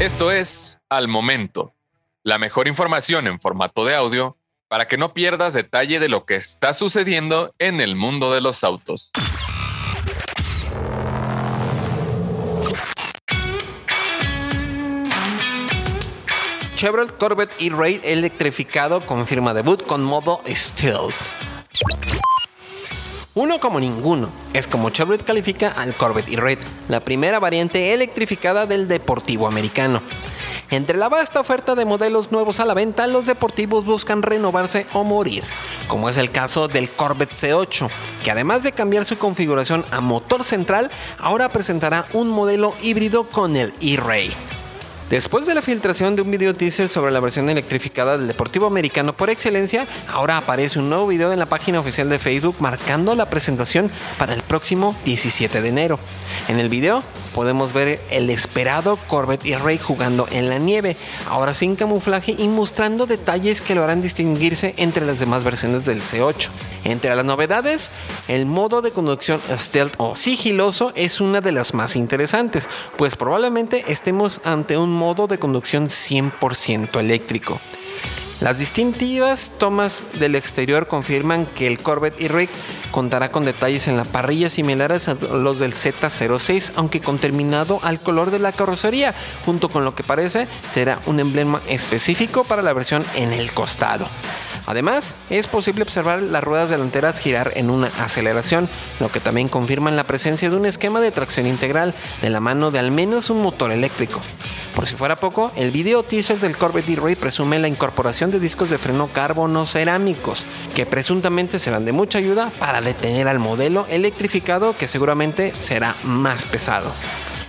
Esto es Al Momento, la mejor información en formato de audio para que no pierdas detalle de lo que está sucediendo en el mundo de los autos. Chevrolet Corvette E-Raid electrificado confirma debut con modo Stealth. Uno como ninguno, es como Chevrolet califica al Corvette E-Raid, la primera variante electrificada del deportivo americano. Entre la vasta oferta de modelos nuevos a la venta, los deportivos buscan renovarse o morir, como es el caso del Corvette C8, que además de cambiar su configuración a motor central, ahora presentará un modelo híbrido con el E-Ray. Después de la filtración de un video teaser sobre la versión electrificada del Deportivo Americano por excelencia, ahora aparece un nuevo video en la página oficial de Facebook marcando la presentación para el próximo 17 de enero. En el video podemos ver el esperado Corvette y Ray jugando en la nieve, ahora sin camuflaje y mostrando detalles que lo harán distinguirse entre las demás versiones del C8. Entre las novedades, el modo de conducción stealth o sigiloso es una de las más interesantes, pues probablemente estemos ante un modo de conducción 100% eléctrico. Las distintivas tomas del exterior confirman que el Corvette E-Ray contará con detalles en la parrilla similares a los del Z06, aunque con terminado al color de la carrocería, junto con lo que parece será un emblema específico para la versión en el costado. Además, es posible observar las ruedas delanteras girar en una aceleración, lo que también confirma la presencia de un esquema de tracción integral de la mano de al menos un motor eléctrico. Por si fuera poco, el video teaser del Corvette E-Ray presume la incorporación de discos de freno carbono cerámicos, que presuntamente serán de mucha ayuda para detener al modelo electrificado que seguramente será más pesado.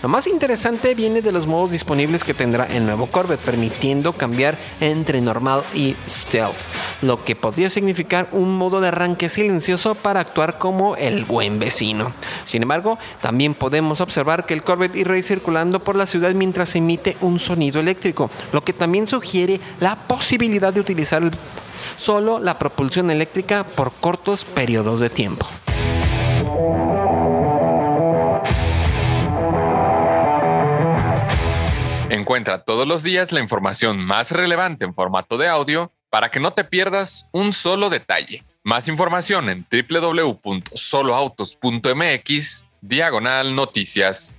Lo más interesante viene de los modos disponibles que tendrá el nuevo Corvette, permitiendo cambiar entre normal y stealth, lo que podría significar un modo de arranque silencioso para actuar como el buen vecino. Sin embargo, también podemos observar que el Corvette irá circulando por la ciudad mientras emite un sonido eléctrico, lo que también sugiere la posibilidad de utilizar solo la propulsión eléctrica por cortos periodos de tiempo. Encuentra todos los días la información más relevante en formato de audio para que no te pierdas un solo detalle. Más información en www.soloautos.mx diagonal noticias.